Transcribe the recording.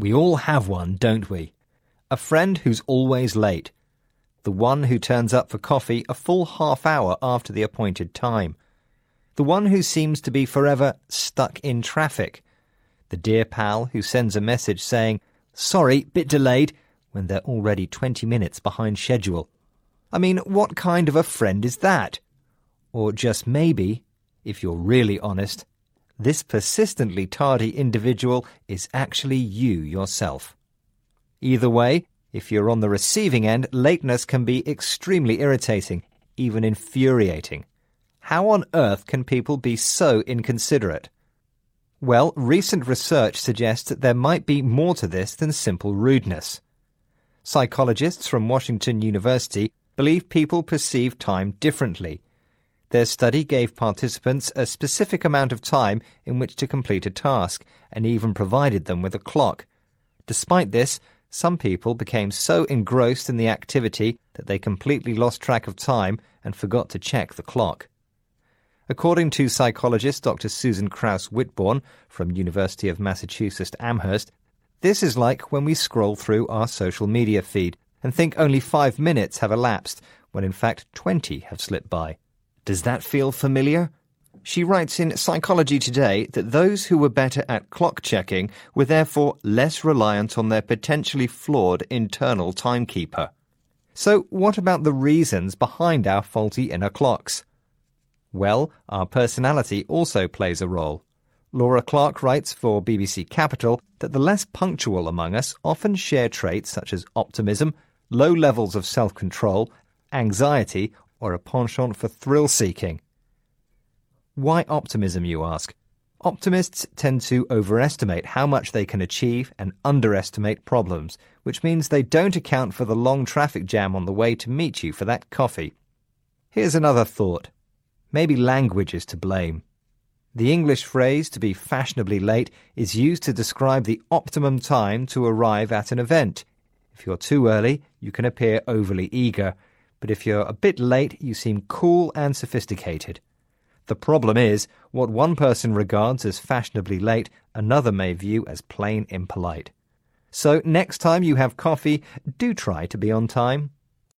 We all have one, don't we? A friend who's always late. The one who turns up for coffee a full half hour after the appointed time. The one who seems to be forever stuck in traffic. The dear pal who sends a message saying, Sorry, bit delayed, when they're already 20 minutes behind schedule. I mean, what kind of a friend is that? Or just maybe, if you're really honest, this persistently tardy individual is actually you yourself. Either way, if you're on the receiving end, lateness can be extremely irritating, even infuriating. How on earth can people be so inconsiderate? Well, recent research suggests that there might be more to this than simple rudeness. Psychologists from Washington University believe people perceive time differently. Their study gave participants a specific amount of time in which to complete a task and even provided them with a clock. Despite this, some people became so engrossed in the activity that they completely lost track of time and forgot to check the clock. According to psychologist Dr. Susan Krauss Whitbourne from University of Massachusetts Amherst, this is like when we scroll through our social media feed and think only five minutes have elapsed when in fact 20 have slipped by. Does that feel familiar? She writes in Psychology Today that those who were better at clock checking were therefore less reliant on their potentially flawed internal timekeeper. So, what about the reasons behind our faulty inner clocks? Well, our personality also plays a role. Laura Clark writes for BBC Capital that the less punctual among us often share traits such as optimism, low levels of self control, anxiety, or a penchant for thrill seeking. Why optimism, you ask? Optimists tend to overestimate how much they can achieve and underestimate problems, which means they don't account for the long traffic jam on the way to meet you for that coffee. Here's another thought. Maybe language is to blame. The English phrase to be fashionably late is used to describe the optimum time to arrive at an event. If you're too early, you can appear overly eager, but if you're a bit late, you seem cool and sophisticated. The problem is, what one person regards as fashionably late, another may view as plain impolite. So next time you have coffee, do try to be on time.